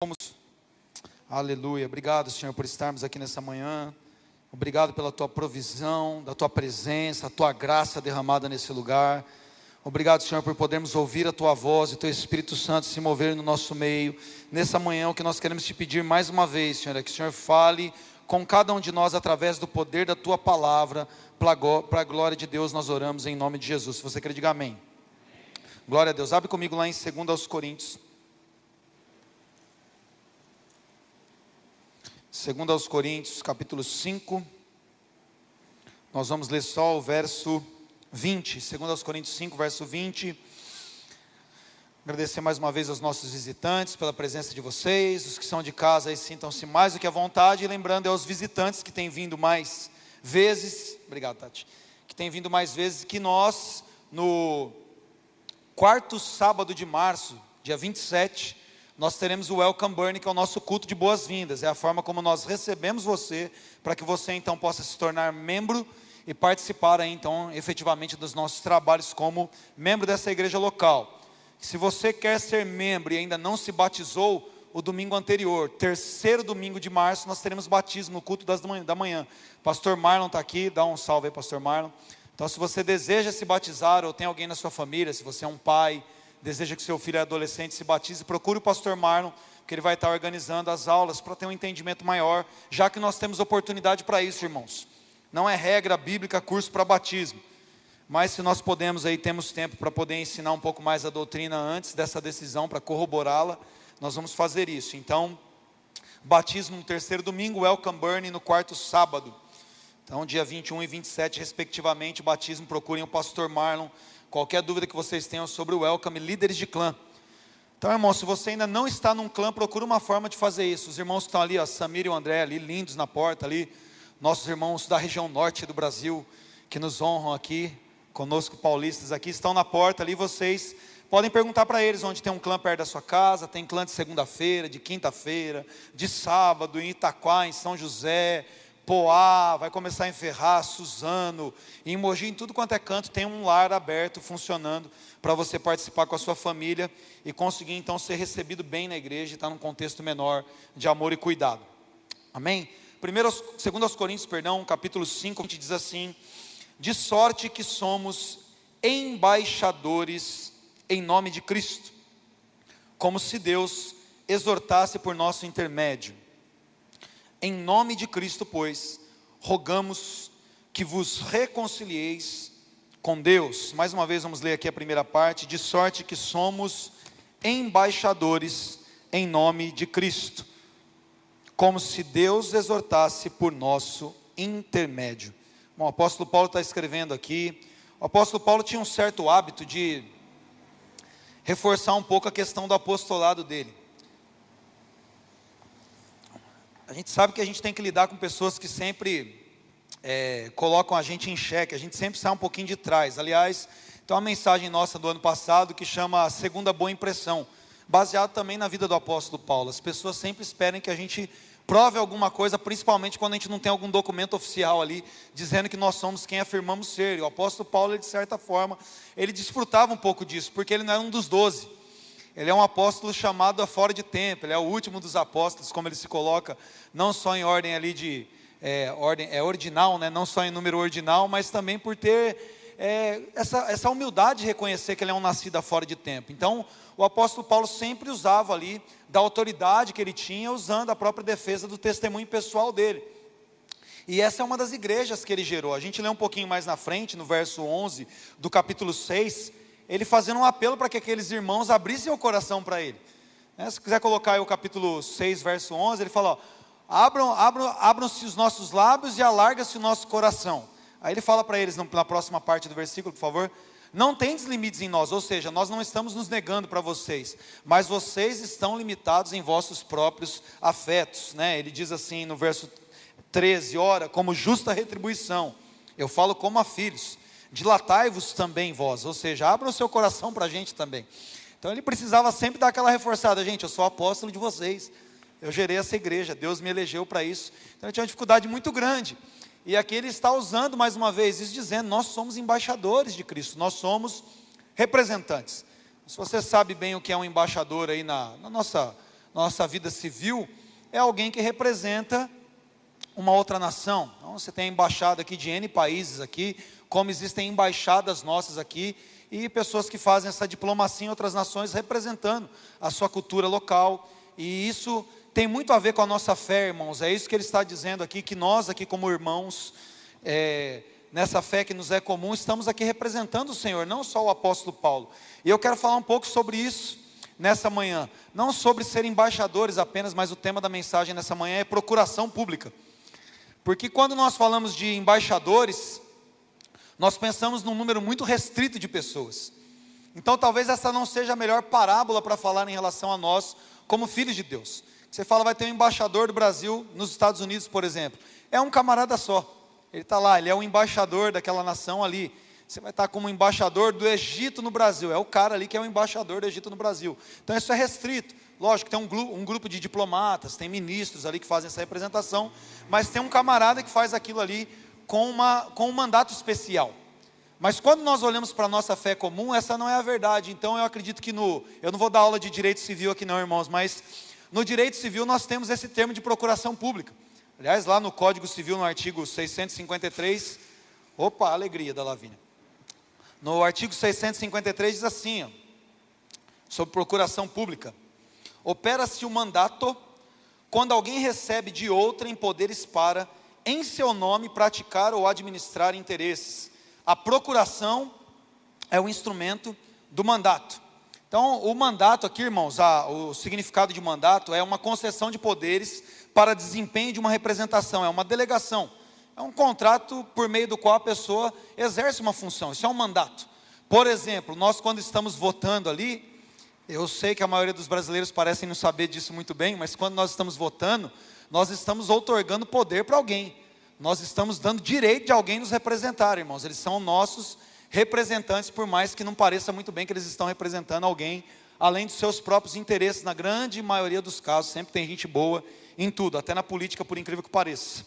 Vamos. Aleluia. Obrigado, Senhor, por estarmos aqui nessa manhã. Obrigado pela tua provisão, da tua presença, a tua graça derramada nesse lugar. Obrigado, Senhor, por podermos ouvir a tua voz e teu Espírito Santo se mover no nosso meio. Nessa manhã, o que nós queremos te pedir mais uma vez, Senhor, é que o Senhor fale com cada um de nós através do poder da tua palavra. Para a glória de Deus, nós oramos em nome de Jesus. Se você quer, diga amém. Glória a Deus. Abre comigo lá em 2 Coríntios. 2 aos Coríntios, capítulo 5. Nós vamos ler só o verso 20. 2 aos Coríntios 5, verso 20. Agradecer mais uma vez aos nossos visitantes pela presença de vocês. Os que são de casa aí sintam-se mais do que à vontade. E lembrando é aos visitantes que têm vindo mais vezes. Obrigado, Tati. Que têm vindo mais vezes que nós, no quarto sábado de março, dia 27 nós teremos o Welcome Burn, que é o nosso culto de boas-vindas. É a forma como nós recebemos você, para que você então possa se tornar membro e participar aí, então efetivamente dos nossos trabalhos como membro dessa igreja local. Se você quer ser membro e ainda não se batizou, o domingo anterior, terceiro domingo de março, nós teremos batismo no culto das da manhã. Pastor Marlon está aqui, dá um salve aí, Pastor Marlon. Então, se você deseja se batizar ou tem alguém na sua família, se você é um pai, deseja que seu filho é adolescente se batize, procure o pastor Marlon, que ele vai estar organizando as aulas para ter um entendimento maior, já que nós temos oportunidade para isso, irmãos. Não é regra bíblica curso para batismo. Mas se nós podemos aí, temos tempo para poder ensinar um pouco mais a doutrina antes dessa decisão, para corroborá-la, nós vamos fazer isso. Então, batismo no terceiro domingo, welcome burning no quarto sábado. Então, dia 21 e 27, respectivamente, batismo, procurem o pastor Marlon Qualquer dúvida que vocês tenham sobre o Welcome, líderes de clã. Então, irmão, se você ainda não está num clã, procura uma forma de fazer isso. Os irmãos que estão ali, ó, Samir e o André ali, lindos na porta ali, nossos irmãos da região norte do Brasil, que nos honram aqui, conosco paulistas aqui, estão na porta ali, vocês podem perguntar para eles onde tem um clã perto da sua casa, tem clã de segunda-feira, de quinta-feira, de sábado, em Itaquá, em São José, Poá, vai começar em Ferraz, Suzano, em Mogi, em tudo quanto é canto, tem um lar aberto, funcionando, para você participar com a sua família e conseguir então ser recebido bem na igreja e estar num contexto menor de amor e cuidado. Amém? Primeiro, segundo aos Coríntios, perdão, capítulo 5, a gente diz assim: de sorte que somos embaixadores em nome de Cristo, como se Deus exortasse por nosso intermédio em nome de Cristo, pois, rogamos que vos reconcilieis com Deus. Mais uma vez, vamos ler aqui a primeira parte: de sorte que somos embaixadores em nome de Cristo, como se Deus exortasse por nosso intermédio. Bom, o apóstolo Paulo está escrevendo aqui. O apóstolo Paulo tinha um certo hábito de reforçar um pouco a questão do apostolado dele. A gente sabe que a gente tem que lidar com pessoas que sempre é, colocam a gente em xeque, a gente sempre sai um pouquinho de trás. Aliás, tem uma mensagem nossa do ano passado que chama a Segunda Boa Impressão, baseado também na vida do apóstolo Paulo. As pessoas sempre esperam que a gente prove alguma coisa, principalmente quando a gente não tem algum documento oficial ali dizendo que nós somos quem afirmamos ser. E o apóstolo Paulo, de certa forma, ele desfrutava um pouco disso, porque ele não era um dos doze. Ele é um apóstolo chamado a fora de tempo, ele é o último dos apóstolos, como ele se coloca, não só em ordem ali de é, ordem, é ordinal, né? não só em número ordinal, mas também por ter é, essa, essa humildade de reconhecer que ele é um nascido fora de tempo. Então, o apóstolo Paulo sempre usava ali da autoridade que ele tinha, usando a própria defesa do testemunho pessoal dele. E essa é uma das igrejas que ele gerou. A gente lê um pouquinho mais na frente, no verso 11 do capítulo 6, ele fazendo um apelo para que aqueles irmãos abrissem o coração para ele. É, se quiser colocar aí o capítulo 6, verso 11, ele fala: abram, abram, abram-se os nossos lábios e alarga-se o nosso coração. Aí ele fala para eles na próxima parte do versículo, por favor. Não tem limites em nós, ou seja, nós não estamos nos negando para vocês, mas vocês estão limitados em vossos próprios afetos. Né? Ele diz assim no verso 13: Ora, como justa retribuição, eu falo como a filhos dilatai-vos também vós, ou seja, abra o seu coração para a gente também. Então ele precisava sempre dar aquela reforçada, gente, eu sou apóstolo de vocês, eu gerei essa igreja, Deus me elegeu para isso. Então ele tinha uma dificuldade muito grande. E aqui ele está usando mais uma vez isso, dizendo: nós somos embaixadores de Cristo, nós somos representantes. Se você sabe bem o que é um embaixador aí na, na nossa nossa vida civil, é alguém que representa uma outra nação. Então, você tem embaixada aqui de N países aqui, como existem embaixadas nossas aqui, e pessoas que fazem essa diplomacia em outras nações representando a sua cultura local, e isso tem muito a ver com a nossa fé, irmãos, é isso que ele está dizendo aqui, que nós aqui como irmãos, é, nessa fé que nos é comum, estamos aqui representando o Senhor, não só o apóstolo Paulo, e eu quero falar um pouco sobre isso, nessa manhã, não sobre ser embaixadores apenas, mas o tema da mensagem nessa manhã é procuração pública, porque quando nós falamos de embaixadores, nós pensamos num número muito restrito de pessoas. Então, talvez essa não seja a melhor parábola para falar em relação a nós, como filhos de Deus. Você fala, vai ter um embaixador do Brasil nos Estados Unidos, por exemplo. É um camarada só. Ele está lá, ele é o embaixador daquela nação ali. Você vai estar como embaixador do Egito no Brasil. É o cara ali que é o embaixador do Egito no Brasil. Então, isso é restrito. Lógico, tem um, um grupo de diplomatas, tem ministros ali que fazem essa representação, mas tem um camarada que faz aquilo ali com, uma, com um mandato especial. Mas quando nós olhamos para a nossa fé comum, essa não é a verdade. Então eu acredito que no. Eu não vou dar aula de direito civil aqui, não, irmãos, mas no direito civil nós temos esse termo de procuração pública. Aliás, lá no Código Civil, no artigo 653. Opa, alegria da Lavínia. No artigo 653 diz assim, ó, sobre procuração pública: opera-se o mandato quando alguém recebe de outrem poderes para em seu nome praticar ou administrar interesses. A procuração é o instrumento do mandato. Então, o mandato aqui, irmãos, a, o significado de mandato é uma concessão de poderes para desempenho de uma representação, é uma delegação. É um contrato por meio do qual a pessoa exerce uma função. Isso é um mandato. Por exemplo, nós quando estamos votando ali, eu sei que a maioria dos brasileiros parecem não saber disso muito bem, mas quando nós estamos votando, nós estamos outorgando poder para alguém. Nós estamos dando direito de alguém nos representar, irmãos. Eles são nossos representantes, por mais que não pareça muito bem que eles estão representando alguém, além dos seus próprios interesses. Na grande maioria dos casos, sempre tem gente boa em tudo, até na política, por incrível que pareça.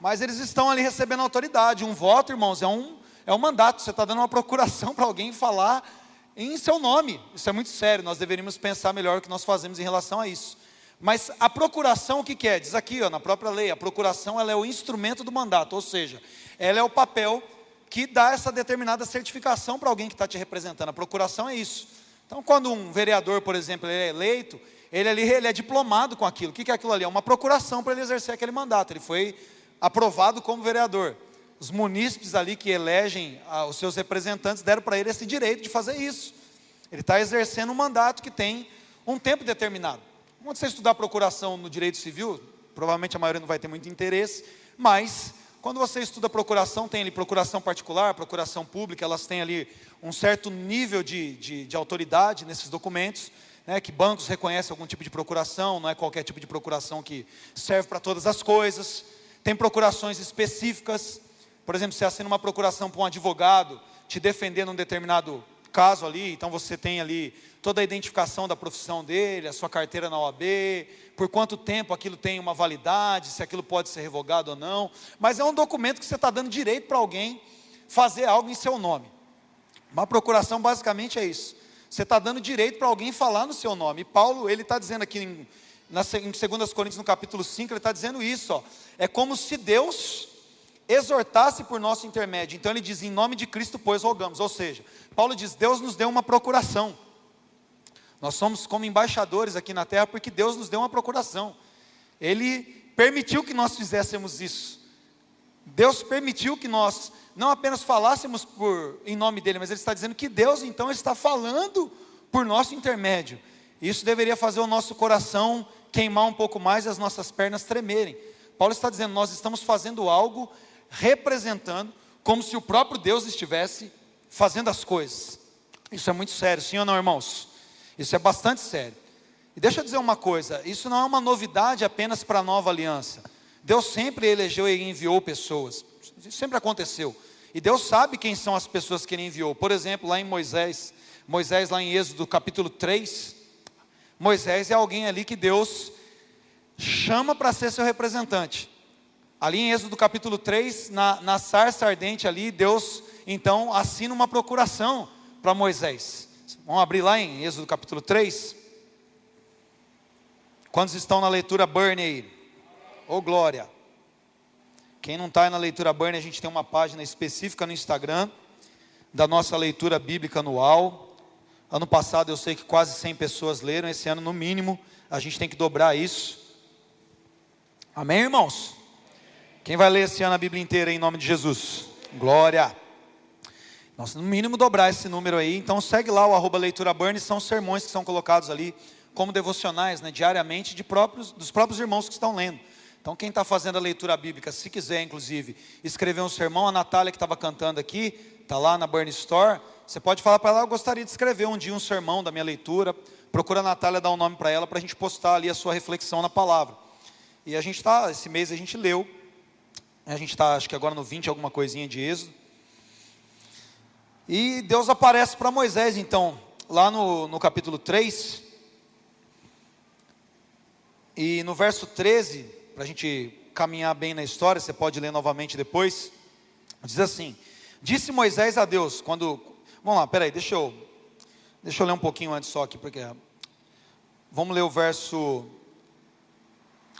Mas eles estão ali recebendo autoridade. Um voto, irmãos, é um, é um mandato. Você está dando uma procuração para alguém falar em seu nome. Isso é muito sério. Nós deveríamos pensar melhor o que nós fazemos em relação a isso. Mas a procuração o que, que é? Diz aqui ó, na própria lei, a procuração ela é o instrumento do mandato, ou seja, ela é o papel que dá essa determinada certificação para alguém que está te representando. A procuração é isso. Então, quando um vereador, por exemplo, é eleito, ele, ele é diplomado com aquilo. O que, que é aquilo ali? É uma procuração para ele exercer aquele mandato. Ele foi aprovado como vereador. Os munícipes ali que elegem ah, os seus representantes deram para ele esse direito de fazer isso. Ele está exercendo um mandato que tem um tempo determinado. Quando você estudar procuração no direito civil, provavelmente a maioria não vai ter muito interesse, mas quando você estuda procuração, tem ali procuração particular, procuração pública, elas têm ali um certo nível de, de, de autoridade nesses documentos, né, que bancos reconhecem algum tipo de procuração, não é qualquer tipo de procuração que serve para todas as coisas. Tem procurações específicas, por exemplo, você assina uma procuração para um advogado te defender num determinado caso ali, então você tem ali toda a identificação da profissão dele, a sua carteira na OAB, por quanto tempo aquilo tem uma validade, se aquilo pode ser revogado ou não. Mas é um documento que você está dando direito para alguém fazer algo em seu nome. Uma procuração basicamente é isso. Você está dando direito para alguém falar no seu nome. E Paulo, ele está dizendo aqui em, na, em 2 Coríntios, no capítulo 5, ele está dizendo isso. Ó, é como se Deus exortasse por nosso intermédio. Então ele diz: em nome de Cristo, pois rogamos. Ou seja, Paulo diz: Deus nos deu uma procuração. Nós somos como embaixadores aqui na terra porque Deus nos deu uma procuração. Ele permitiu que nós fizéssemos isso. Deus permitiu que nós não apenas falássemos por, em nome dele, mas ele está dizendo que Deus então está falando por nosso intermédio. Isso deveria fazer o nosso coração queimar um pouco mais e as nossas pernas tremerem. Paulo está dizendo: nós estamos fazendo algo representando como se o próprio Deus estivesse fazendo as coisas. Isso é muito sério, sim ou não, irmãos? Isso é bastante sério. E deixa eu dizer uma coisa: isso não é uma novidade apenas para a nova aliança. Deus sempre elegeu e enviou pessoas, isso sempre aconteceu. E Deus sabe quem são as pessoas que Ele enviou. Por exemplo, lá em Moisés, Moisés, lá em Êxodo capítulo 3, Moisés é alguém ali que Deus chama para ser seu representante. Ali em Êxodo capítulo 3, na, na sarça ardente ali, Deus então assina uma procuração para Moisés. Vamos abrir lá em Êxodo capítulo 3. Quantos estão na leitura Burn aí? Ô glória! Quem não está na leitura Burn, a gente tem uma página específica no Instagram da nossa leitura bíblica anual. Ano passado eu sei que quase 100 pessoas leram, esse ano no mínimo a gente tem que dobrar isso. Amém, irmãos? Quem vai ler esse ano a Bíblia inteira em nome de Jesus? Glória! Nós, no mínimo, dobrar esse número aí. Então, segue lá o arroba leitura burn, são sermões que são colocados ali como devocionais, né, diariamente, de próprios, dos próprios irmãos que estão lendo. Então, quem está fazendo a leitura bíblica, se quiser, inclusive, escrever um sermão, a Natália que estava cantando aqui, está lá na Burn Store, você pode falar para ela, eu gostaria de escrever um dia um sermão da minha leitura, procura a Natália dar um nome para ela, para a gente postar ali a sua reflexão na palavra. E a gente está, esse mês a gente leu, a gente está, acho que agora no 20, alguma coisinha de Êxodo, e Deus aparece para Moisés, então, lá no, no capítulo 3, e no verso 13, para a gente caminhar bem na história, você pode ler novamente depois, diz assim: Disse Moisés a Deus, quando. Vamos lá, peraí, deixa eu. Deixa eu ler um pouquinho antes só aqui, porque. Vamos ler o verso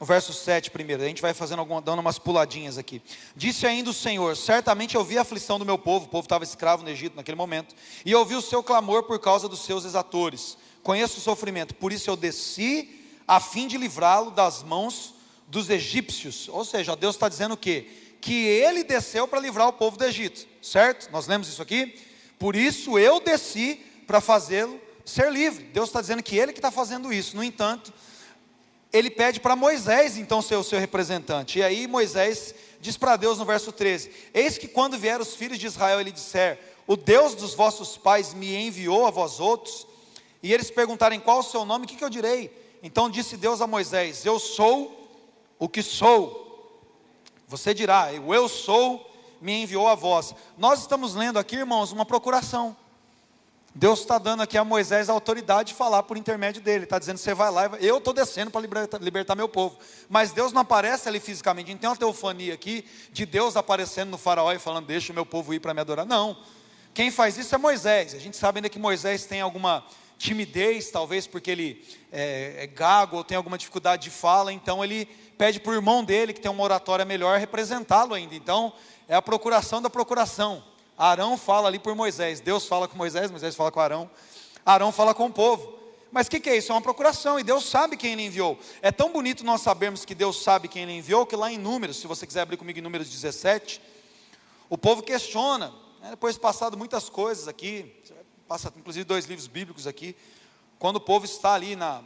o verso 7 primeiro, a gente vai fazendo alguma, dando umas puladinhas aqui. Disse ainda o Senhor: Certamente eu vi a aflição do meu povo, o povo estava escravo no Egito naquele momento, e ouvi o seu clamor por causa dos seus exatores. Conheço o sofrimento, por isso eu desci a fim de livrá-lo das mãos dos egípcios. Ou seja, Deus está dizendo o quê? Que ele desceu para livrar o povo do Egito, certo? Nós lemos isso aqui? Por isso eu desci para fazê-lo ser livre. Deus está dizendo que ele que está fazendo isso. No entanto, ele pede para Moisés então ser o seu representante. E aí Moisés diz para Deus no verso 13: Eis que quando vier os filhos de Israel, ele disser: O Deus dos vossos pais me enviou a vós outros, e eles perguntarem qual o seu nome, o que, que eu direi? Então disse Deus a Moisés: Eu sou o que sou. Você dirá: O eu sou me enviou a vós. Nós estamos lendo aqui, irmãos, uma procuração. Deus está dando aqui a Moisés a autoridade de falar por intermédio dele. Está dizendo: você vai lá, eu estou descendo para libertar, libertar, meu povo. Mas Deus não aparece ali fisicamente. Não tem uma teofania aqui de Deus aparecendo no faraó e falando: deixa o meu povo ir para me adorar. Não. Quem faz isso é Moisés. A gente sabe ainda que Moisés tem alguma timidez, talvez porque ele é, é gago ou tem alguma dificuldade de fala. Então ele pede para o irmão dele, que tem uma oratória melhor, representá-lo ainda. Então é a procuração da procuração. Arão fala ali por Moisés, Deus fala com Moisés, Moisés fala com Arão, Arão fala com o povo. Mas o que, que, é isso? É uma procuração, e Deus sabe quem ele enviou. É tão bonito nós sabermos que Deus sabe quem ele enviou, que lá em Números, se você quiser abrir comigo em Números 17, o povo questiona, né, depois de passado muitas coisas aqui, passa inclusive dois livros bíblicos aqui, quando o povo está ali na,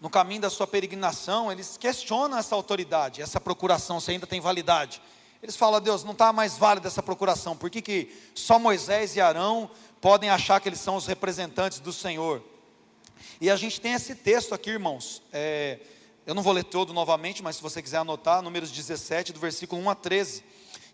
no caminho da sua peregrinação, eles questionam essa autoridade, essa procuração, se ainda tem validade. Eles falam, Deus, não está mais válida essa procuração, por que, que só Moisés e Arão podem achar que eles são os representantes do Senhor? E a gente tem esse texto aqui, irmãos, é, eu não vou ler todo novamente, mas se você quiser anotar, números 17, do versículo 1 a 13,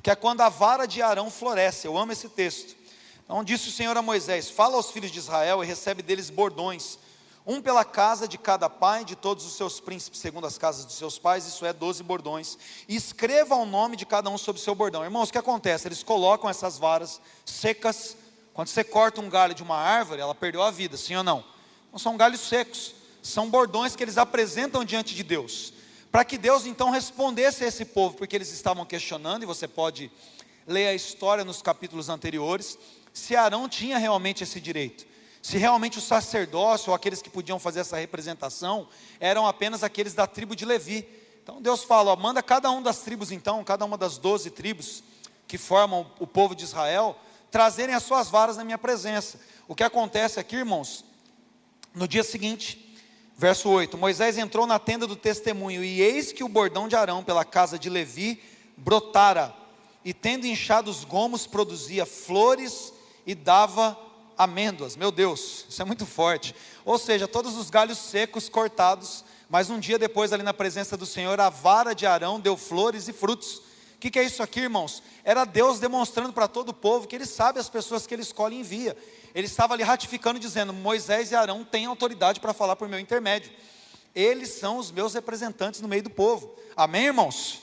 que é quando a vara de Arão floresce, eu amo esse texto. Então disse o Senhor a Moisés: Fala aos filhos de Israel e recebe deles bordões um pela casa de cada pai de todos os seus príncipes, segundo as casas dos seus pais, isso é doze bordões, e escreva o nome de cada um sobre o seu bordão. Irmãos, o que acontece? Eles colocam essas varas secas, quando você corta um galho de uma árvore, ela perdeu a vida, sim ou não? Não são galhos secos, são bordões que eles apresentam diante de Deus, para que Deus então respondesse a esse povo, porque eles estavam questionando, e você pode ler a história nos capítulos anteriores, se Arão tinha realmente esse direito se realmente o sacerdócio ou aqueles que podiam fazer essa representação eram apenas aqueles da tribo de Levi. Então Deus fala: ó, manda cada um das tribos, então, cada uma das doze tribos que formam o povo de Israel, trazerem as suas varas na minha presença. O que acontece aqui, irmãos, no dia seguinte, verso 8: Moisés entrou na tenda do testemunho, e eis que o bordão de Arão pela casa de Levi brotara, e tendo inchado os gomos, produzia flores e dava amêndoas, meu Deus, isso é muito forte. Ou seja, todos os galhos secos cortados, mas um dia depois, ali na presença do Senhor, a vara de Arão deu flores e frutos. O que, que, é isso aqui, irmãos? Era Deus demonstrando para todo o povo que Ele sabe as pessoas que Ele escolhe e envia. Ele estava ali ratificando, dizendo: Moisés e Arão têm autoridade para falar por meu intermédio. Eles são os meus representantes no meio do povo. Amém, irmãos?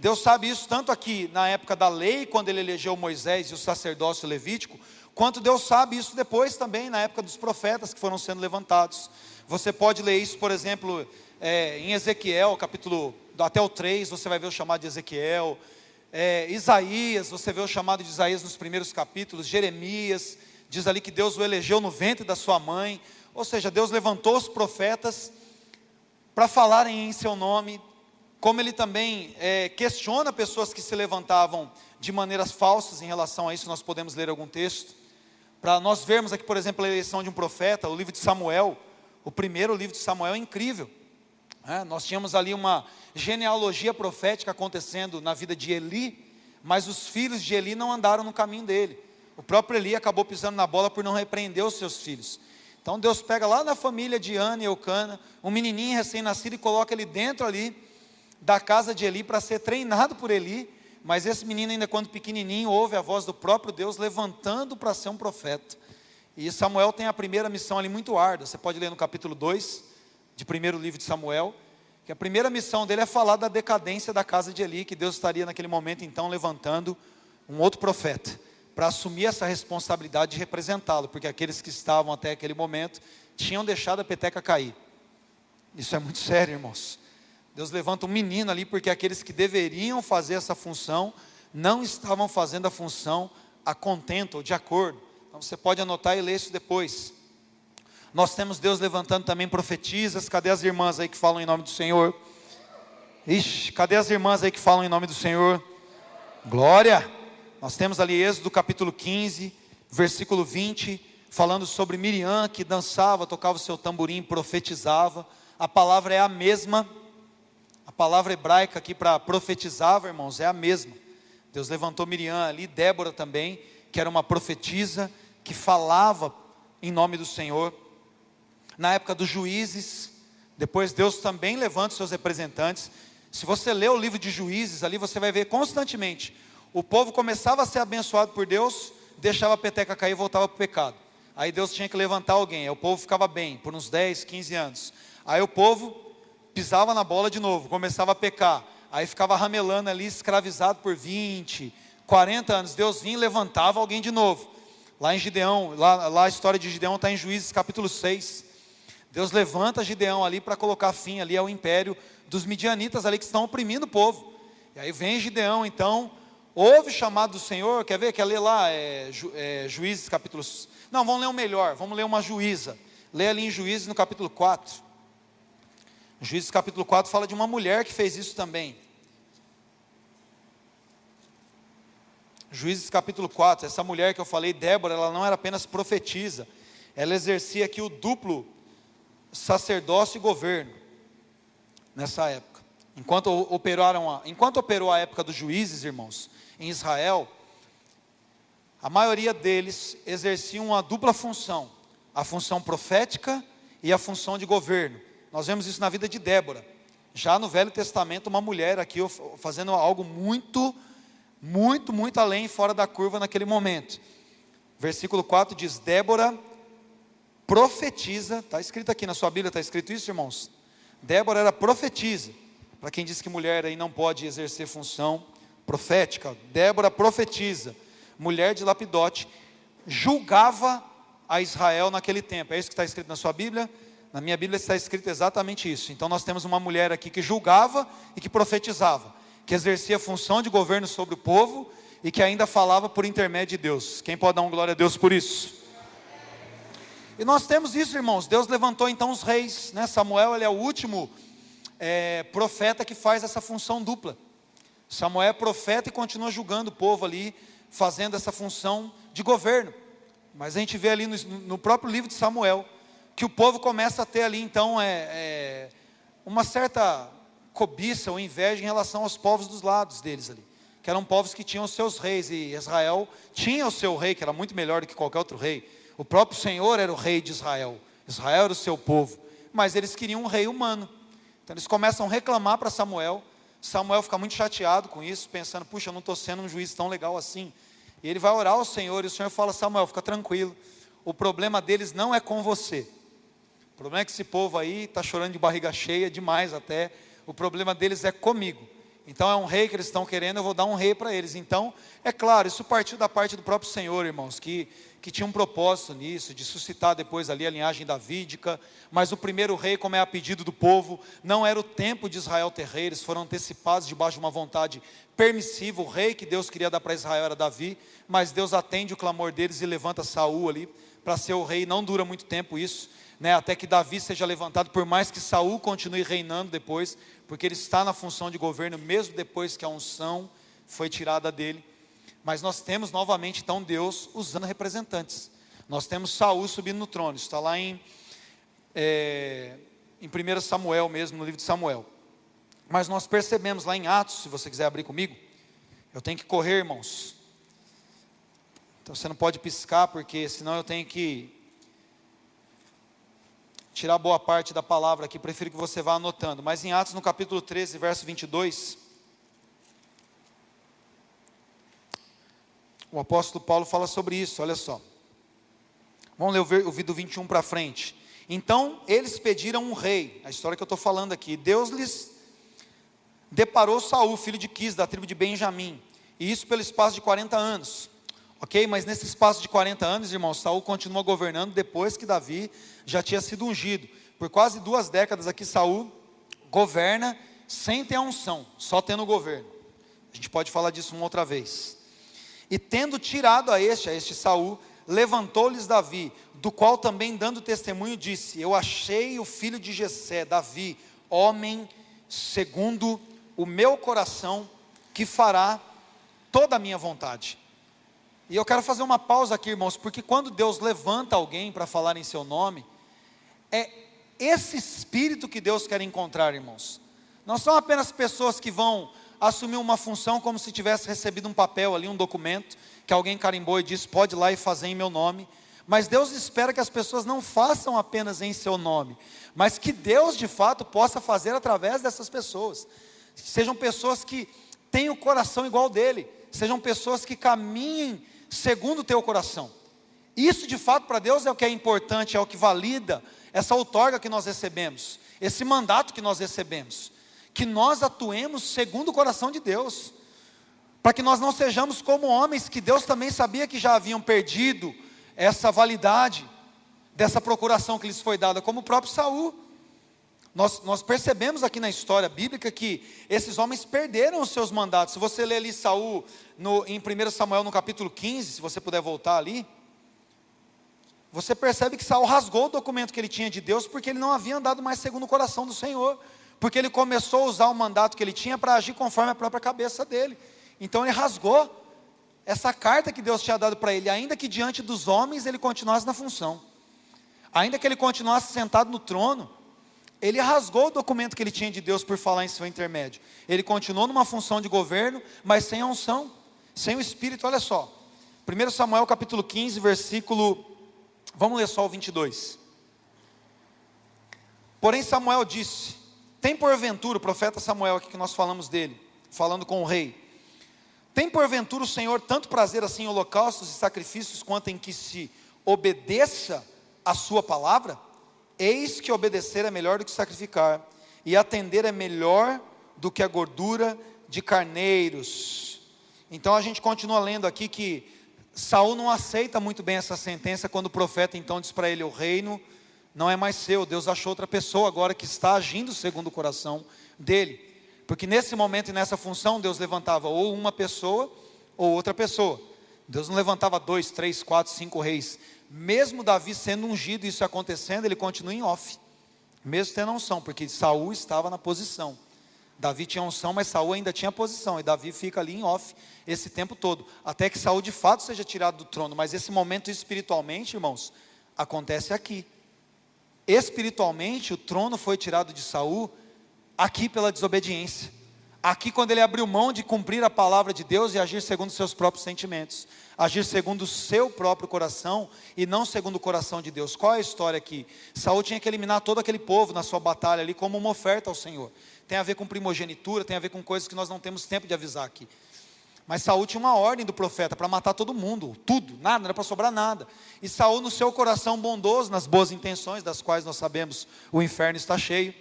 Deus sabe isso tanto aqui na época da lei, quando ele elegeu Moisés e o sacerdócio levítico, Quanto Deus sabe isso depois também, na época dos profetas que foram sendo levantados. Você pode ler isso, por exemplo, é, em Ezequiel, capítulo até o 3, você vai ver o chamado de Ezequiel. É, Isaías, você vê o chamado de Isaías nos primeiros capítulos. Jeremias, diz ali que Deus o elegeu no ventre da sua mãe. Ou seja, Deus levantou os profetas para falarem em seu nome. Como ele também é, questiona pessoas que se levantavam de maneiras falsas em relação a isso, nós podemos ler algum texto. Para nós vermos aqui, por exemplo, a eleição de um profeta, o livro de Samuel, o primeiro livro de Samuel é incrível. É, nós tínhamos ali uma genealogia profética acontecendo na vida de Eli, mas os filhos de Eli não andaram no caminho dele. O próprio Eli acabou pisando na bola por não repreender os seus filhos. Então Deus pega lá na família de Ana e Eucana, um menininho recém-nascido e coloca ele dentro ali da casa de Eli para ser treinado por Eli mas esse menino, ainda quando pequenininho, ouve a voz do próprio Deus levantando para ser um profeta. E Samuel tem a primeira missão ali muito árdua. Você pode ler no capítulo 2, de primeiro livro de Samuel, que a primeira missão dele é falar da decadência da casa de Eli, que Deus estaria naquele momento então levantando um outro profeta para assumir essa responsabilidade de representá-lo, porque aqueles que estavam até aquele momento tinham deixado a peteca cair. Isso é muito sério, irmãos. Deus levanta um menino ali, porque aqueles que deveriam fazer essa função não estavam fazendo a função a contento ou de acordo. Então você pode anotar e ler isso depois. Nós temos Deus levantando também profetisas. Cadê as irmãs aí que falam em nome do Senhor? Ixi, cadê as irmãs aí que falam em nome do Senhor? Glória! Nós temos ali Êxodo capítulo 15, versículo 20, falando sobre Miriam que dançava, tocava o seu tamborim, profetizava. A palavra é a mesma palavra hebraica aqui para profetizava, irmãos, é a mesma. Deus levantou Miriam ali, Débora também, que era uma profetisa, que falava em nome do Senhor. Na época dos juízes, depois Deus também levanta os seus representantes. Se você ler o livro de juízes ali, você vai ver constantemente. O povo começava a ser abençoado por Deus, deixava a peteca cair e voltava para o pecado. Aí Deus tinha que levantar alguém, aí o povo ficava bem por uns 10, 15 anos. Aí o povo pisava na bola de novo, começava a pecar, aí ficava ramelando ali, escravizado por 20, 40 anos. Deus vinha e levantava alguém de novo. Lá em Gideão, lá, lá a história de Gideão está em Juízes capítulo 6. Deus levanta Gideão ali para cocolocar fim ali ao império dos midianitas ali que estão oprimindo o povo. E aí vem Gideão, então, ouve o chamado do Senhor, quer ver? Quer ler lá é, Ju, é, Juízes capítulo... Não, vamos ler o melhor, vamos ler uma juíza. Lê ali em Juízes no capítulo 4. Juízes capítulo 4 fala de uma mulher que fez isso também. Juízes capítulo 4, essa mulher que eu falei, Débora, ela não era apenas profetisa, ela exercia aqui o duplo sacerdócio e governo nessa época. Enquanto operaram a, enquanto operou a época dos juízes, irmãos, em Israel, a maioria deles exerciam uma dupla função, a função profética e a função de governo. Nós vemos isso na vida de Débora. Já no Velho Testamento, uma mulher aqui fazendo algo muito, muito, muito além, fora da curva naquele momento. Versículo 4 diz: Débora profetiza, está escrito aqui na sua Bíblia, está escrito isso, irmãos? Débora era profetiza. Para quem diz que mulher aí não pode exercer função profética, Débora profetiza, mulher de Lapidote, julgava a Israel naquele tempo. É isso que está escrito na sua Bíblia? Na minha Bíblia está escrito exatamente isso. Então nós temos uma mulher aqui que julgava e que profetizava, que exercia função de governo sobre o povo e que ainda falava por intermédio de Deus. Quem pode dar um glória a Deus por isso? E nós temos isso, irmãos. Deus levantou então os reis, né? Samuel ele é o último é, profeta que faz essa função dupla. Samuel é profeta e continua julgando o povo ali, fazendo essa função de governo. Mas a gente vê ali no, no próprio livro de Samuel que o povo começa a ter ali então é, é, uma certa cobiça ou inveja em relação aos povos dos lados deles ali, que eram povos que tinham seus reis, e Israel tinha o seu rei, que era muito melhor do que qualquer outro rei. O próprio Senhor era o rei de Israel, Israel era o seu povo, mas eles queriam um rei humano. Então eles começam a reclamar para Samuel. Samuel fica muito chateado com isso, pensando: puxa, eu não estou sendo um juiz tão legal assim. E ele vai orar ao Senhor, e o Senhor fala: Samuel, fica tranquilo, o problema deles não é com você, o problema é que esse povo aí está chorando de barriga cheia demais até. O problema deles é comigo. Então é um rei que eles estão querendo, eu vou dar um rei para eles. Então, é claro, isso partiu da parte do próprio Senhor, irmãos, que, que tinha um propósito nisso, de suscitar depois ali a linhagem davídica. Mas o primeiro rei, como é a pedido do povo, não era o tempo de Israel ter rei, eles foram antecipados debaixo de uma vontade permissiva. O rei que Deus queria dar para Israel era Davi, mas Deus atende o clamor deles e levanta Saul ali para ser o rei. Não dura muito tempo isso né, até que Davi seja levantado, por mais que Saul continue reinando depois, porque ele está na função de governo, mesmo depois que a unção foi tirada dele. Mas nós temos novamente então Deus usando representantes. Nós temos Saul subindo no trono, está lá em, é, em 1 Samuel mesmo, no livro de Samuel. Mas nós percebemos lá em Atos, se você quiser abrir comigo, eu tenho que correr, irmãos. Então você não pode piscar, porque senão eu tenho que tirar boa parte da palavra aqui, prefiro que você vá anotando. Mas em Atos, no capítulo 13, verso 22, o apóstolo Paulo fala sobre isso, olha só. Vamos ler o do 21 para frente. Então eles pediram um rei, a história que eu estou falando aqui. Deus lhes deparou Saul, filho de Quis, da tribo de Benjamim, e isso pelo espaço de 40 anos. Ok? Mas nesse espaço de 40 anos, irmão, Saul continua governando depois que Davi já tinha sido ungido. Por quase duas décadas aqui, Saul governa sem ter a unção, só tendo o governo. A gente pode falar disso uma outra vez. E tendo tirado a este, a este Saul, levantou-lhes Davi, do qual também dando testemunho disse: Eu achei o filho de Jessé, Davi, homem segundo o meu coração, que fará toda a minha vontade. E eu quero fazer uma pausa aqui, irmãos, porque quando Deus levanta alguém para falar em seu nome, é esse espírito que Deus quer encontrar, irmãos. Não são apenas pessoas que vão assumir uma função como se tivesse recebido um papel ali, um documento, que alguém carimbou e disse: pode ir lá e fazer em meu nome. Mas Deus espera que as pessoas não façam apenas em seu nome, mas que Deus de fato possa fazer através dessas pessoas. Sejam pessoas que tenham o coração igual dele, sejam pessoas que caminhem segundo o teu coração. Isso de fato para Deus é o que é importante, é o que valida essa outorga que nós recebemos, esse mandato que nós recebemos, que nós atuemos segundo o coração de Deus, para que nós não sejamos como homens que Deus também sabia que já haviam perdido essa validade dessa procuração que lhes foi dada, como o próprio Saul. Nós, nós, percebemos aqui na história bíblica que esses homens perderam os seus mandatos. Se você ler ali Saul no, em 1 Samuel no capítulo 15, se você puder voltar ali, você percebe que Saul rasgou o documento que ele tinha de Deus porque ele não havia andado mais segundo o coração do Senhor, porque ele começou a usar o mandato que ele tinha para agir conforme a própria cabeça dele. Então ele rasgou essa carta que Deus tinha dado para ele, ainda que diante dos homens ele continuasse na função, ainda que ele continuasse sentado no trono, ele rasgou o documento que ele tinha de Deus por falar em seu intermédio. Ele continuou numa função de governo, mas sem a unção, sem o Espírito. Olha só, 1 Samuel capítulo 15, versículo, vamos ler só o 22. Porém Samuel disse, tem porventura, o profeta Samuel aqui que nós falamos dele, falando com o rei, tem porventura o Senhor tanto prazer assim em holocaustos e sacrifícios, quanto em que se obedeça a sua palavra? Eis que obedecer é melhor do que sacrificar, e atender é melhor do que a gordura de carneiros. Então a gente continua lendo aqui que Saul não aceita muito bem essa sentença quando o profeta então diz para ele: o reino não é mais seu, Deus achou outra pessoa agora que está agindo segundo o coração dele. Porque nesse momento e nessa função Deus levantava ou uma pessoa ou outra pessoa. Deus não levantava dois, três, quatro, cinco reis mesmo Davi sendo ungido, isso acontecendo, ele continua em off, mesmo tendo unção, porque Saul estava na posição. Davi tinha unção, mas Saul ainda tinha posição, e Davi fica ali em off esse tempo todo, até que Saul de fato seja tirado do trono, mas esse momento espiritualmente, irmãos, acontece aqui. Espiritualmente, o trono foi tirado de Saul aqui pela desobediência. Aqui, quando ele abriu mão de cumprir a palavra de Deus e agir segundo seus próprios sentimentos, agir segundo o seu próprio coração e não segundo o coração de Deus. Qual é a história aqui? Saul tinha que eliminar todo aquele povo na sua batalha ali como uma oferta ao Senhor. Tem a ver com primogenitura, tem a ver com coisas que nós não temos tempo de avisar aqui. Mas Saul tinha uma ordem do profeta para matar todo mundo, tudo, nada, não era para sobrar nada. E Saul, no seu coração bondoso, nas boas intenções, das quais nós sabemos o inferno está cheio,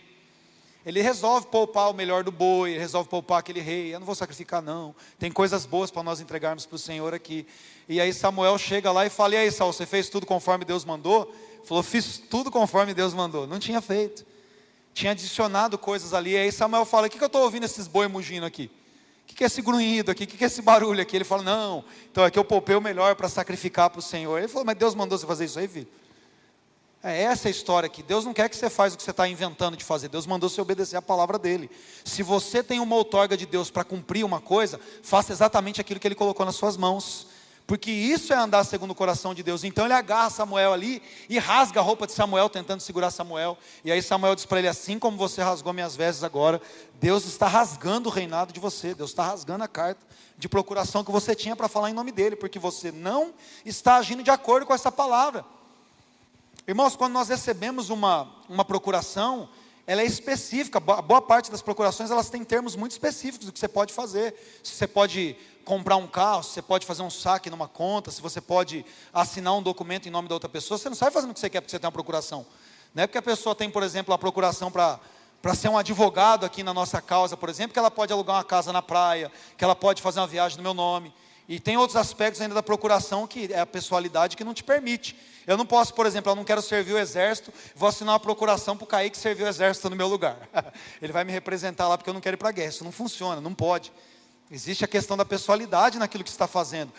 ele resolve poupar o melhor do boi, ele resolve poupar aquele rei. Eu não vou sacrificar, não. Tem coisas boas para nós entregarmos para o Senhor aqui. E aí Samuel chega lá e fala: E aí, Saul, você fez tudo conforme Deus mandou? Falou: Fiz tudo conforme Deus mandou. Não tinha feito. Tinha adicionado coisas ali. E aí Samuel fala: O que, que eu estou ouvindo esses boi mugindo aqui? O que, que é esse grunhido aqui? O que, que é esse barulho aqui? Ele fala: Não, então é que eu poupei o melhor para sacrificar para o Senhor. Ele falou: Mas Deus mandou você fazer isso aí, filho? É essa a história aqui. Deus não quer que você faça o que você está inventando de fazer. Deus mandou você obedecer a palavra dele. Se você tem uma outorga de Deus para cumprir uma coisa, faça exatamente aquilo que ele colocou nas suas mãos. Porque isso é andar segundo o coração de Deus. Então ele agarra Samuel ali e rasga a roupa de Samuel, tentando segurar Samuel. E aí Samuel diz para ele: Assim como você rasgou minhas vestes agora, Deus está rasgando o reinado de você. Deus está rasgando a carta de procuração que você tinha para falar em nome dele, porque você não está agindo de acordo com essa palavra. Irmãos, quando nós recebemos uma, uma procuração, ela é específica. Boa parte das procurações elas têm termos muito específicos do que você pode fazer. Se você pode comprar um carro, se você pode fazer um saque numa conta, se você pode assinar um documento em nome da outra pessoa, você não sai fazendo o que você quer porque você tem uma procuração. Não é porque a pessoa tem, por exemplo, a procuração para para ser um advogado aqui na nossa causa, por exemplo, que ela pode alugar uma casa na praia, que ela pode fazer uma viagem no meu nome. E tem outros aspectos ainda da procuração que é a pessoalidade que não te permite. Eu não posso, por exemplo, eu não quero servir o exército, vou assinar uma procuração para o Kaique servir o exército no meu lugar. Ele vai me representar lá porque eu não quero ir para a guerra. Isso não funciona, não pode. Existe a questão da pessoalidade naquilo que você está fazendo.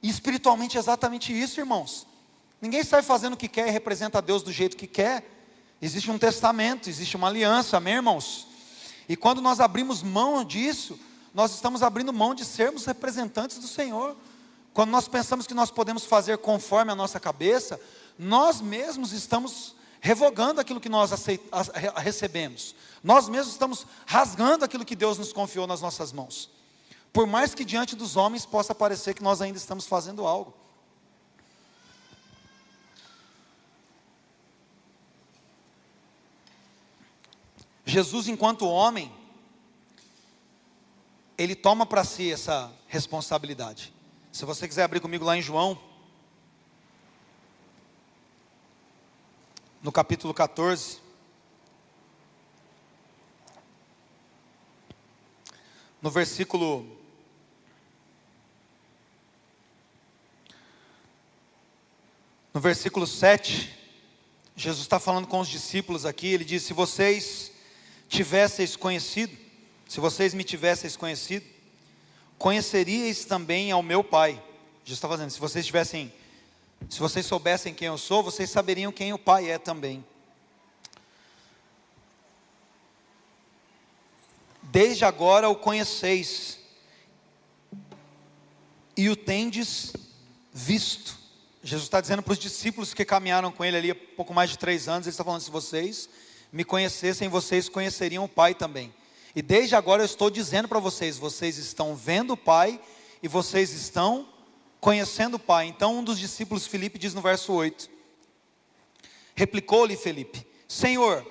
E espiritualmente é exatamente isso, irmãos. Ninguém sai fazendo o que quer e representa a Deus do jeito que quer. Existe um testamento, existe uma aliança, amém, irmãos? E quando nós abrimos mão disso, nós estamos abrindo mão de sermos representantes do Senhor. Quando nós pensamos que nós podemos fazer conforme a nossa cabeça, nós mesmos estamos revogando aquilo que nós recebemos. Nós mesmos estamos rasgando aquilo que Deus nos confiou nas nossas mãos. Por mais que diante dos homens possa parecer que nós ainda estamos fazendo algo. Jesus, enquanto homem, ele toma para si essa responsabilidade. Se você quiser abrir comigo lá em João, no capítulo 14. No versículo No versículo 7, Jesus está falando com os discípulos aqui, ele diz: Se vocês tivesseis conhecido, se vocês me tivesseis conhecido, conheceríeis também ao meu Pai. Jesus está fazendo, se vocês tivessem, se vocês soubessem quem eu sou, vocês saberiam quem o Pai é também. Desde agora o conheceis e o tendes visto. Jesus está dizendo para os discípulos que caminharam com ele ali há pouco mais de três anos, ele está falando: se vocês me conhecessem, vocês conheceriam o Pai também. E desde agora eu estou dizendo para vocês: vocês estão vendo o Pai e vocês estão conhecendo o Pai. Então um dos discípulos, Felipe, diz no verso 8: Replicou-lhe Felipe: Senhor,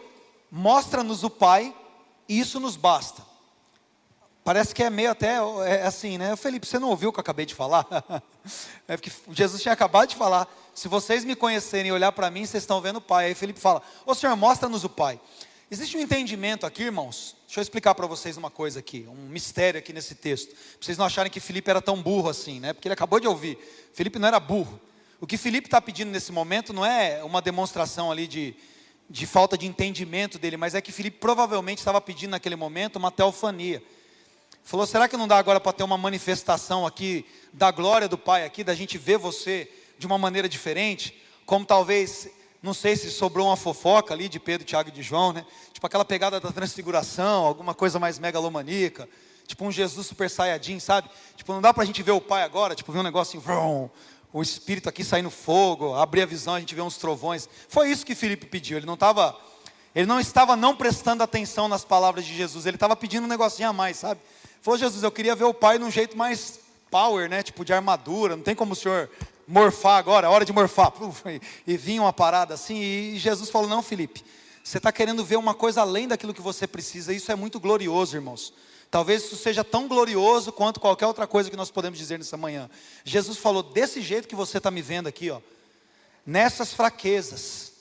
mostra-nos o Pai e isso nos basta. Parece que é meio até é assim, né? Felipe, você não ouviu o que eu acabei de falar? é porque Jesus tinha acabado de falar: se vocês me conhecerem e olhar para mim, vocês estão vendo o Pai. Aí Felipe fala: Ô Senhor, mostra-nos o Pai. Existe um entendimento aqui, irmãos. Deixa eu explicar para vocês uma coisa aqui, um mistério aqui nesse texto. Para vocês não acharem que Felipe era tão burro assim, né? Porque ele acabou de ouvir. Felipe não era burro. O que Felipe está pedindo nesse momento não é uma demonstração ali de, de falta de entendimento dele, mas é que Felipe provavelmente estava pedindo naquele momento uma teofania. Falou: será que não dá agora para ter uma manifestação aqui da glória do Pai aqui, da gente ver você de uma maneira diferente? Como talvez não sei se sobrou uma fofoca ali de Pedro, Tiago e de João, né? Tipo aquela pegada da transfiguração, alguma coisa mais megalomaníaca. Tipo um Jesus super saiyajin, sabe? Tipo, não dá para a gente ver o Pai agora, tipo, ver um negócio assim, o Espírito aqui saindo fogo, abrir a visão, a gente vê uns trovões. Foi isso que Felipe pediu. Ele não estava, ele não estava não prestando atenção nas palavras de Jesus. Ele estava pedindo um negocinho a mais, sabe? Falou Jesus, eu queria ver o Pai num jeito mais power, né? Tipo de armadura. Não tem como o Senhor morfar agora, hora de morfar. E vinha uma parada assim, e Jesus falou: Não, Felipe, você está querendo ver uma coisa além daquilo que você precisa, isso é muito glorioso, irmãos. Talvez isso seja tão glorioso quanto qualquer outra coisa que nós podemos dizer nessa manhã. Jesus falou: desse jeito que você está me vendo aqui, ó, nessas fraquezas,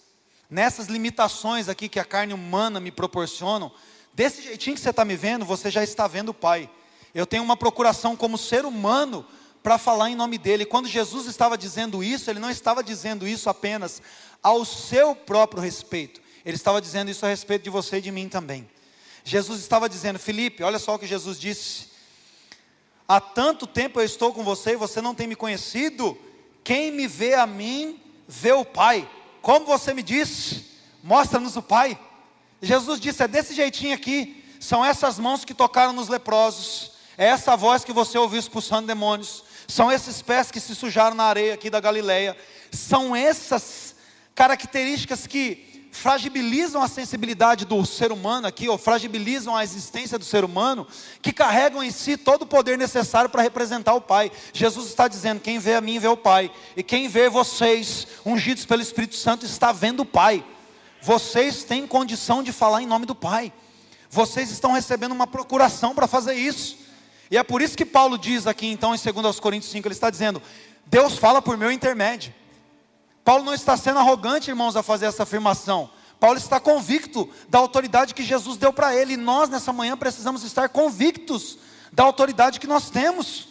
nessas limitações aqui que a carne humana me proporciona, Desse jeitinho que você está me vendo, você já está vendo o Pai. Eu tenho uma procuração como ser humano para falar em nome dele. Quando Jesus estava dizendo isso, ele não estava dizendo isso apenas ao seu próprio respeito, ele estava dizendo isso a respeito de você e de mim também. Jesus estava dizendo, Felipe, olha só o que Jesus disse: Há tanto tempo eu estou com você e você não tem me conhecido. Quem me vê a mim, vê o Pai. Como você me disse, mostra-nos o Pai. Jesus disse: É desse jeitinho aqui. São essas mãos que tocaram nos leprosos. É essa voz que você ouviu expulsando demônios. São esses pés que se sujaram na areia aqui da Galileia. São essas características que fragilizam a sensibilidade do ser humano aqui, ou fragilizam a existência do ser humano, que carregam em si todo o poder necessário para representar o Pai. Jesus está dizendo: quem vê a mim vê o Pai, e quem vê vocês, ungidos pelo Espírito Santo, está vendo o Pai. Vocês têm condição de falar em nome do Pai, vocês estão recebendo uma procuração para fazer isso. E é por isso que Paulo diz aqui, então, em 2 Coríntios 5, ele está dizendo: Deus fala por meu intermédio. Paulo não está sendo arrogante, irmãos, a fazer essa afirmação. Paulo está convicto da autoridade que Jesus deu para ele. E nós, nessa manhã, precisamos estar convictos da autoridade que nós temos.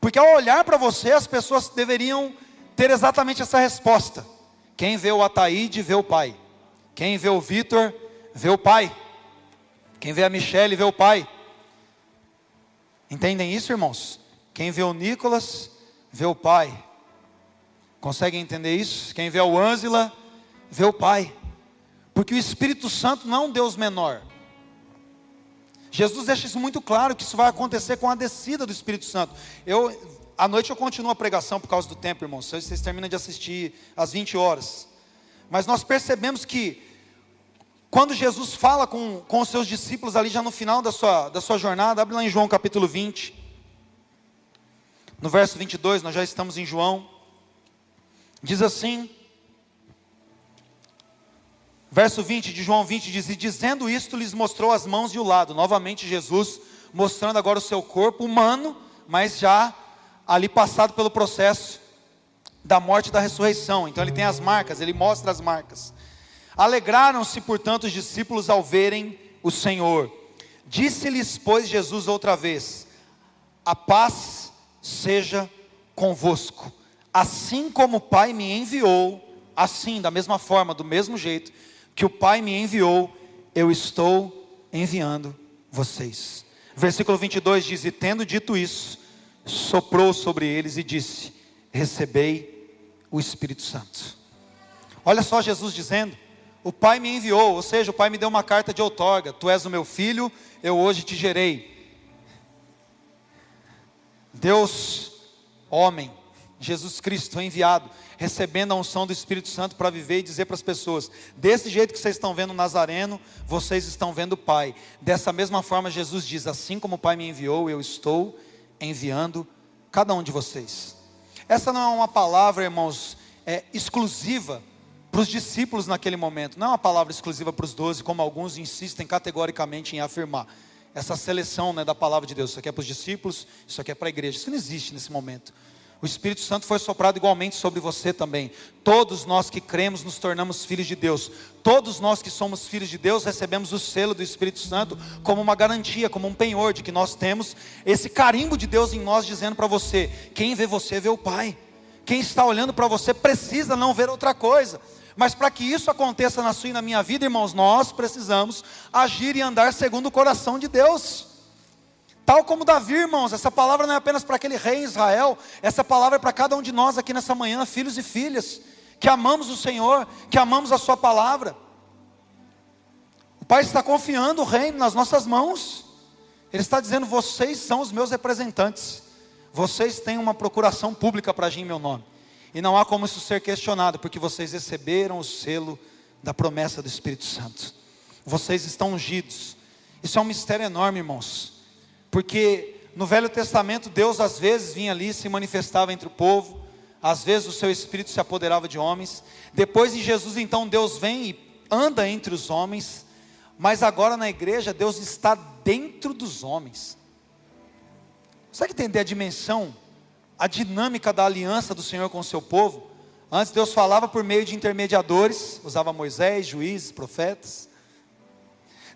Porque ao olhar para você, as pessoas deveriam ter exatamente essa resposta: quem vê o Ataíde, vê o pai. Quem vê o Vitor, vê o pai. Quem vê a Michelle, vê o pai. Entendem isso, irmãos? Quem vê o Nicolas, vê o Pai. Conseguem entender isso? Quem vê o Ângela, vê o Pai. Porque o Espírito Santo não é um Deus menor. Jesus deixa isso muito claro, que isso vai acontecer com a descida do Espírito Santo. Eu, à noite eu continuo a pregação por causa do tempo, irmãos. Vocês terminam de assistir às 20 horas. Mas nós percebemos que quando Jesus fala com, com os seus discípulos ali já no final da sua, da sua jornada, abre lá em João capítulo 20. No verso 22, nós já estamos em João. Diz assim, verso 20 de João 20 diz: E dizendo isto, lhes mostrou as mãos e o lado. Novamente, Jesus mostrando agora o seu corpo humano, mas já ali passado pelo processo da morte e da ressurreição. Então ele tem as marcas, ele mostra as marcas. Alegraram-se, portanto, os discípulos ao verem o Senhor. Disse-lhes, pois, Jesus outra vez: A paz seja convosco. Assim como o Pai me enviou, assim, da mesma forma, do mesmo jeito que o Pai me enviou, eu estou enviando vocês. Versículo 22 diz: E tendo dito isso, soprou sobre eles e disse: Recebei o Espírito Santo. Olha só Jesus dizendo: o Pai me enviou, ou seja, o Pai me deu uma carta de outorga. Tu és o meu filho, eu hoje te gerei. Deus, homem, Jesus Cristo enviado, recebendo a unção do Espírito Santo para viver e dizer para as pessoas: desse jeito que vocês estão vendo o Nazareno, vocês estão vendo o Pai. Dessa mesma forma, Jesus diz: assim como o Pai me enviou, eu estou enviando cada um de vocês. Essa não é uma palavra, irmãos, é, exclusiva para os discípulos naquele momento. Não é uma palavra exclusiva para os doze, como alguns insistem categoricamente em afirmar. Essa seleção né, da palavra de Deus, isso aqui é para os discípulos, isso aqui é para a igreja. Isso não existe nesse momento. O Espírito Santo foi soprado igualmente sobre você também. Todos nós que cremos nos tornamos filhos de Deus. Todos nós que somos filhos de Deus recebemos o selo do Espírito Santo como uma garantia, como um penhor de que nós temos esse carimbo de Deus em nós dizendo para você: quem vê você vê o Pai. Quem está olhando para você precisa não ver outra coisa. Mas para que isso aconteça na sua e na minha vida, irmãos, nós precisamos agir e andar segundo o coração de Deus. Tal como Davi, irmãos, essa palavra não é apenas para aquele rei Israel, essa palavra é para cada um de nós aqui nessa manhã, filhos e filhas, que amamos o Senhor, que amamos a Sua palavra. O Pai está confiando o reino nas nossas mãos, Ele está dizendo: vocês são os meus representantes, vocês têm uma procuração pública para agir em meu nome. E não há como isso ser questionado, porque vocês receberam o selo da promessa do Espírito Santo. Vocês estão ungidos. Isso é um mistério enorme, irmãos. Porque no Velho Testamento, Deus às vezes vinha ali se manifestava entre o povo, às vezes o seu espírito se apoderava de homens. Depois em Jesus, então, Deus vem e anda entre os homens, mas agora na igreja, Deus está dentro dos homens. Você entender a dimensão a dinâmica da aliança do Senhor com o seu povo. Antes Deus falava por meio de intermediadores, usava Moisés, juízes, profetas.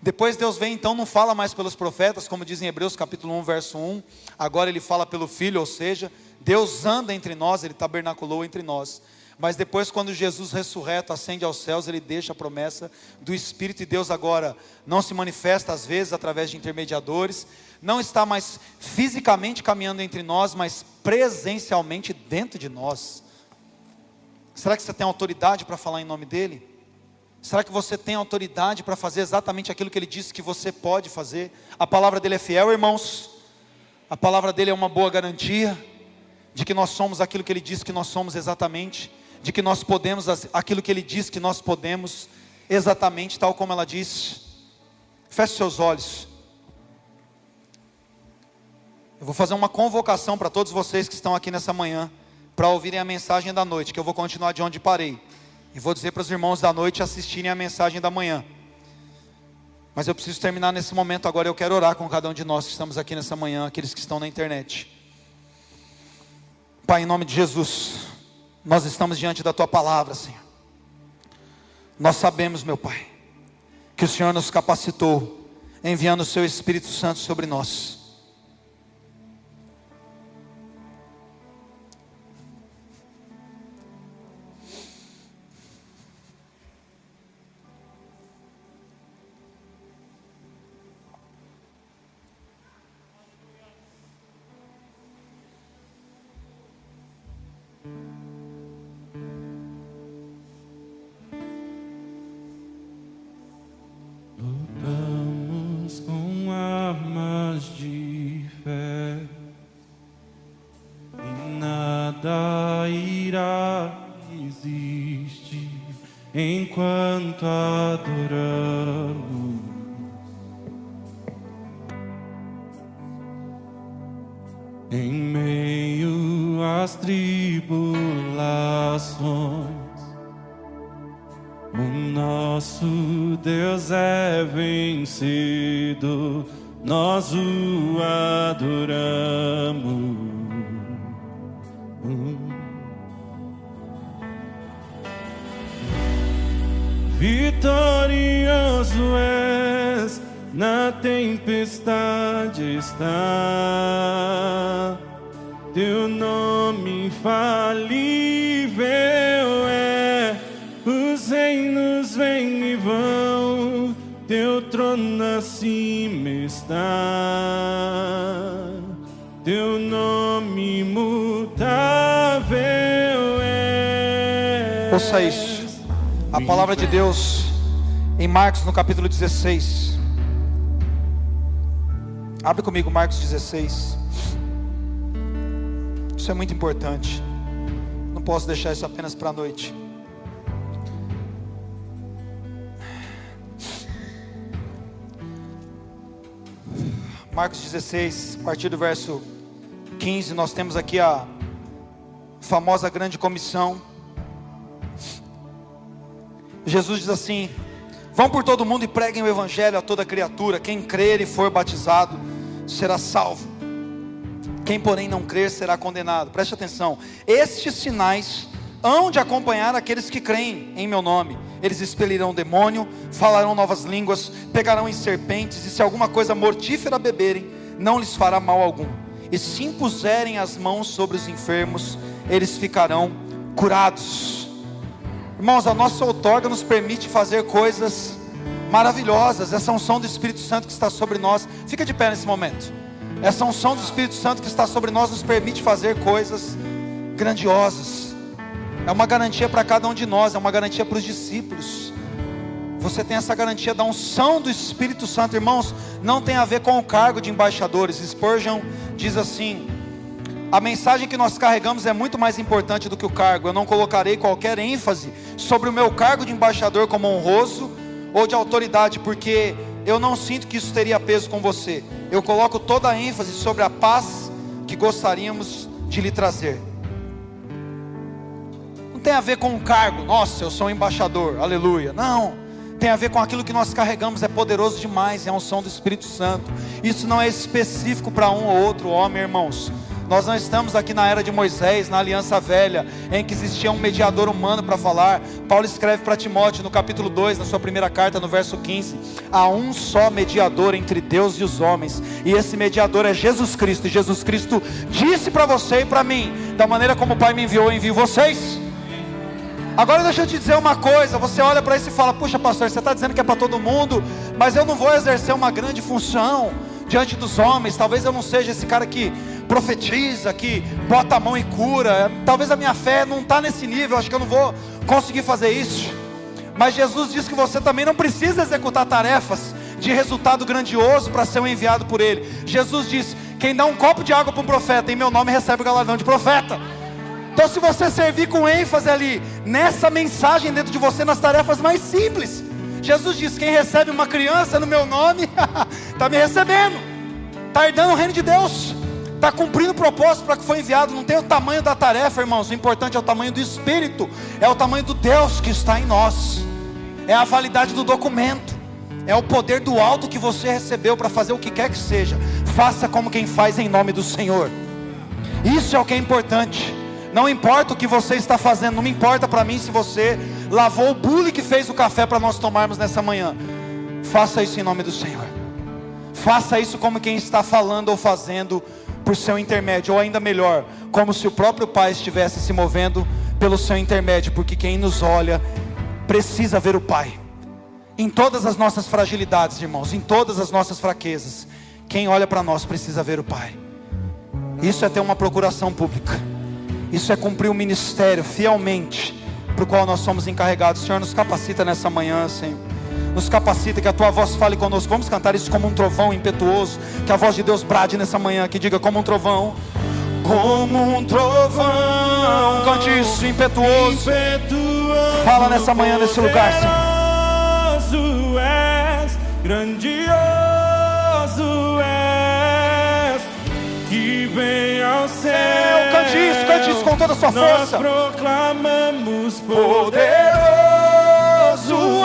Depois Deus vem, então não fala mais pelos profetas, como diz em Hebreus capítulo 1, verso 1. Agora ele fala pelo Filho, ou seja, Deus anda entre nós, ele tabernaculou entre nós. Mas depois, quando Jesus ressurreto ascende aos céus, ele deixa a promessa do Espírito, e Deus agora não se manifesta às vezes através de intermediadores, não está mais fisicamente caminhando entre nós, mas presencialmente dentro de nós. Será que você tem autoridade para falar em nome dEle? Será que você tem autoridade para fazer exatamente aquilo que Ele disse que você pode fazer? A palavra dEle é fiel, irmãos. A palavra dEle é uma boa garantia de que nós somos aquilo que Ele disse que nós somos exatamente de que nós podemos aquilo que ele diz que nós podemos, exatamente tal como ela disse. Feche seus olhos. Eu vou fazer uma convocação para todos vocês que estão aqui nessa manhã, para ouvirem a mensagem da noite, que eu vou continuar de onde parei. E vou dizer para os irmãos da noite assistirem a mensagem da manhã. Mas eu preciso terminar nesse momento agora. Eu quero orar com cada um de nós que estamos aqui nessa manhã, aqueles que estão na internet. Pai, em nome de Jesus. Nós estamos diante da tua palavra, Senhor. Nós sabemos, meu Pai, que o Senhor nos capacitou, enviando o seu Espírito Santo sobre nós. vencido, nós o adoramos. Vitorioso és, na tempestade está. Ouça isso. A palavra de Deus em Marcos no capítulo 16. Abre comigo Marcos 16. Isso é muito importante. Não posso deixar isso apenas para a noite. Marcos 16, a partir do verso 15, nós temos aqui a famosa grande comissão. Jesus diz assim: Vão por todo mundo e preguem o evangelho a toda criatura. Quem crer e for batizado será salvo. Quem, porém, não crer será condenado. Preste atenção. Estes sinais hão de acompanhar aqueles que creem em meu nome. Eles expelirão demônio, falarão novas línguas, pegarão em serpentes, e se alguma coisa mortífera beberem, não lhes fará mal algum. E se impuserem as mãos sobre os enfermos, eles ficarão curados. Irmãos, a nossa outorga nos permite fazer coisas maravilhosas. Essa unção do Espírito Santo que está sobre nós. Fica de pé nesse momento. Essa unção do Espírito Santo que está sobre nós nos permite fazer coisas grandiosas. É uma garantia para cada um de nós, é uma garantia para os discípulos. Você tem essa garantia da unção do Espírito Santo, irmãos. Não tem a ver com o cargo de embaixadores. Spurgeon diz assim: a mensagem que nós carregamos é muito mais importante do que o cargo. Eu não colocarei qualquer ênfase sobre o meu cargo de embaixador como honroso ou de autoridade, porque eu não sinto que isso teria peso com você. Eu coloco toda a ênfase sobre a paz que gostaríamos de lhe trazer. Tem a ver com o cargo, nossa, eu sou um embaixador, aleluia. Não, tem a ver com aquilo que nós carregamos, é poderoso demais, é a unção do Espírito Santo. Isso não é específico para um ou outro homem, irmãos Nós não estamos aqui na era de Moisés, na aliança velha, em que existia um mediador humano para falar. Paulo escreve para Timóteo no capítulo 2, na sua primeira carta, no verso 15: há um só mediador entre Deus e os homens, e esse mediador é Jesus Cristo. E Jesus Cristo disse para você e para mim: da maneira como o Pai me enviou, eu envio vocês. Agora deixa eu te dizer uma coisa: você olha para isso e fala, puxa, pastor, você está dizendo que é para todo mundo, mas eu não vou exercer uma grande função diante dos homens. Talvez eu não seja esse cara que profetiza, que bota a mão e cura. Talvez a minha fé não está nesse nível, acho que eu não vou conseguir fazer isso. Mas Jesus diz que você também não precisa executar tarefas de resultado grandioso para ser um enviado por Ele. Jesus diz: quem dá um copo de água para um profeta, em meu nome recebe o galardão de profeta. Então, se você servir com ênfase ali, nessa mensagem dentro de você, nas tarefas mais simples, Jesus diz: quem recebe uma criança no meu nome, está me recebendo, está herdando o reino de Deus está cumprindo o propósito para que foi enviado. Não tem o tamanho da tarefa, irmãos. O importante é o tamanho do Espírito, é o tamanho do Deus que está em nós, é a validade do documento, é o poder do alto que você recebeu para fazer o que quer que seja. Faça como quem faz em nome do Senhor. Isso é o que é importante. Não importa o que você está fazendo, não me importa para mim se você lavou o bule que fez o café para nós tomarmos nessa manhã. Faça isso em nome do Senhor. Faça isso como quem está falando ou fazendo por seu intermédio, ou ainda melhor, como se o próprio Pai estivesse se movendo pelo seu intermédio, porque quem nos olha precisa ver o Pai. Em todas as nossas fragilidades, irmãos, em todas as nossas fraquezas, quem olha para nós precisa ver o Pai. Isso é ter uma procuração pública. Isso é cumprir o ministério fielmente, para o qual nós somos encarregados. Senhor, nos capacita nessa manhã, Senhor nos capacita, que a tua voz fale conosco. Vamos cantar isso como um trovão impetuoso. Que a voz de Deus brade nessa manhã, que diga como um trovão. Como um trovão, cante isso impetuoso. impetuoso Fala nessa manhã nesse lugar, Senhor. És, grandioso és, que vem ao céu. Cante isso, cante isso com toda a sua Nós força. proclamamos poderoso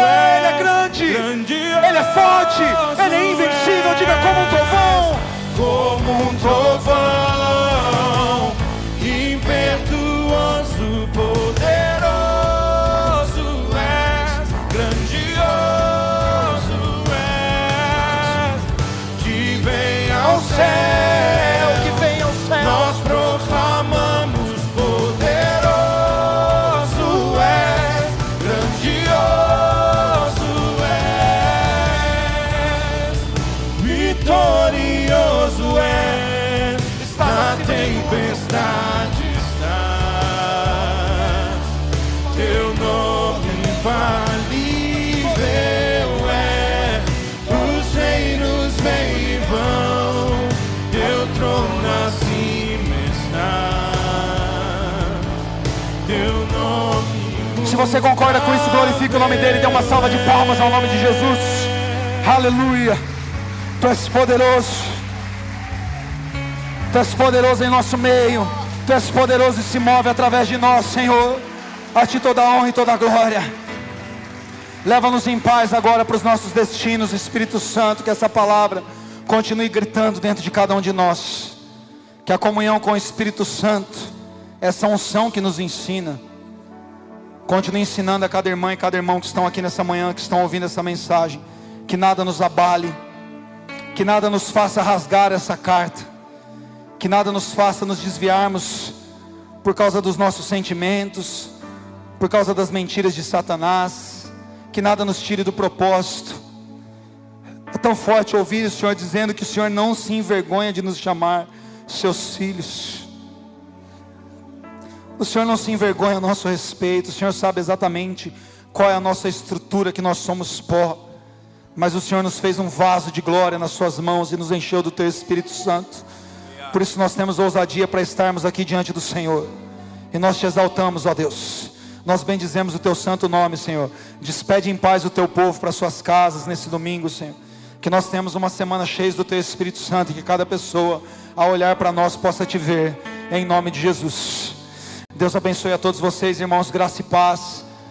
é, Ele é grande, Ele é forte, Ele é invencível. Diga como um trovão, como um trovão, você concorda com isso, glorifique o nome dele. Dê uma salva de palmas ao nome de Jesus. Aleluia. Tu és poderoso. Tu és poderoso em nosso meio. Tu és poderoso e se move através de nós, Senhor. A ti toda a honra e toda a glória. Leva-nos em paz agora para os nossos destinos, Espírito Santo. Que essa palavra continue gritando dentro de cada um de nós. Que a comunhão com o Espírito Santo, essa unção que nos ensina, Continue ensinando a cada irmã e cada irmão que estão aqui nessa manhã, que estão ouvindo essa mensagem. Que nada nos abale, que nada nos faça rasgar essa carta, que nada nos faça nos desviarmos por causa dos nossos sentimentos, por causa das mentiras de Satanás, que nada nos tire do propósito. É tão forte ouvir o Senhor dizendo que o Senhor não se envergonha de nos chamar seus filhos. O Senhor não se envergonha a nosso respeito, o Senhor sabe exatamente qual é a nossa estrutura, que nós somos pó, mas o Senhor nos fez um vaso de glória nas Suas mãos e nos encheu do Teu Espírito Santo. Por isso nós temos ousadia para estarmos aqui diante do Senhor, e nós te exaltamos, ó Deus. Nós bendizemos o Teu santo nome, Senhor. Despede em paz o Teu povo para suas casas nesse domingo, Senhor. Que nós temos uma semana cheia do Teu Espírito Santo e que cada pessoa, ao olhar para nós, possa te ver, em nome de Jesus. Deus abençoe a todos vocês, irmãos, graça e paz.